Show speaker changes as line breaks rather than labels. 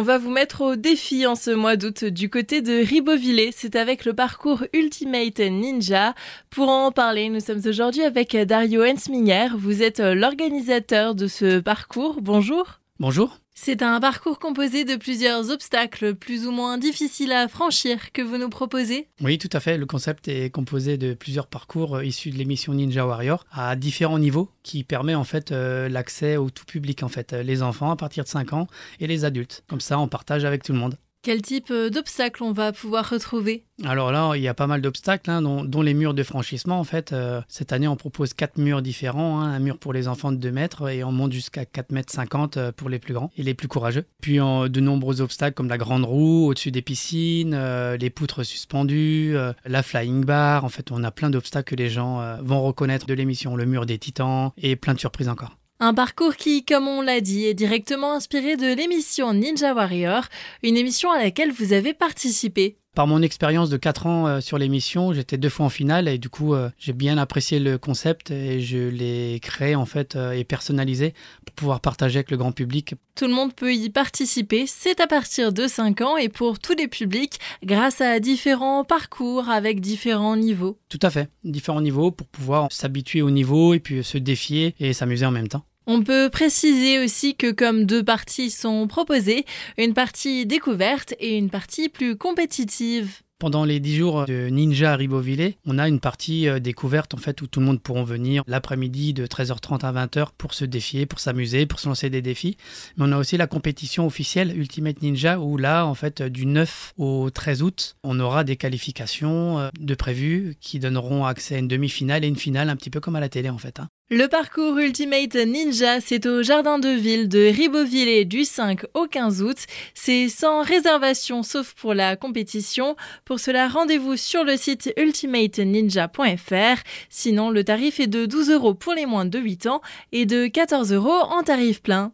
On va vous mettre au défi en ce mois d'août du côté de Ribeauvillé. C'est avec le parcours Ultimate Ninja. Pour en parler, nous sommes aujourd'hui avec Dario Hensminger. Vous êtes l'organisateur de ce parcours. Bonjour.
Bonjour.
C'est un parcours composé de plusieurs obstacles plus ou moins difficiles à franchir que vous nous proposez
Oui, tout à fait. Le concept est composé de plusieurs parcours euh, issus de l'émission Ninja Warrior à différents niveaux qui permet en fait euh, l'accès au tout public en fait, euh, les enfants à partir de 5 ans et les adultes. Comme ça, on partage avec tout le monde.
Quel type euh, d'obstacles on va pouvoir retrouver?
Alors là, il y a pas mal d'obstacles, hein, dont, les murs de franchissement. En fait, euh, cette année, on propose quatre murs différents. Hein. un mur pour les enfants de 2 mètres et on monte jusqu'à 4 mètres 50 euh, pour les plus grands et les plus courageux. Puis de nombreux obstacles comme la grande roue au-dessus des piscines, les poutres suspendues, la flying bar. En fait, on a plein d'obstacles que les gens vont reconnaître de l'émission. Le mur des titans et plein de surprises encore.
Un parcours qui, comme on l'a dit, est directement inspiré de l'émission Ninja Warrior, une émission à laquelle vous avez participé.
Par mon expérience de 4 ans euh, sur l'émission, j'étais deux fois en finale et du coup euh, j'ai bien apprécié le concept et je l'ai créé en fait euh, et personnalisé pour pouvoir partager avec le grand public.
Tout le monde peut y participer, c'est à partir de 5 ans et pour tous les publics grâce à différents parcours avec différents niveaux.
Tout à fait, différents niveaux pour pouvoir s'habituer au niveau et puis se défier et s'amuser en même temps.
On peut préciser aussi que comme deux parties sont proposées, une partie découverte et une partie plus compétitive.
Pendant les 10 jours de Ninja à Ribeauvillé, on a une partie euh, découverte en fait où tout le monde pourra venir l'après-midi de 13h30 à 20h pour se défier, pour s'amuser, pour se lancer des défis. Mais on a aussi la compétition officielle Ultimate Ninja où là en fait du 9 au 13 août, on aura des qualifications euh, de prévues qui donneront accès à une demi-finale et une finale un petit peu comme à la télé en fait. Hein.
Le parcours Ultimate Ninja, c'est au Jardin de Ville de Ribeauvillé du 5 au 15 août. C'est sans réservation sauf pour la compétition. Pour cela, rendez-vous sur le site ultimateninja.fr. Sinon, le tarif est de 12 euros pour les moins de 8 ans et de 14 euros en tarif plein.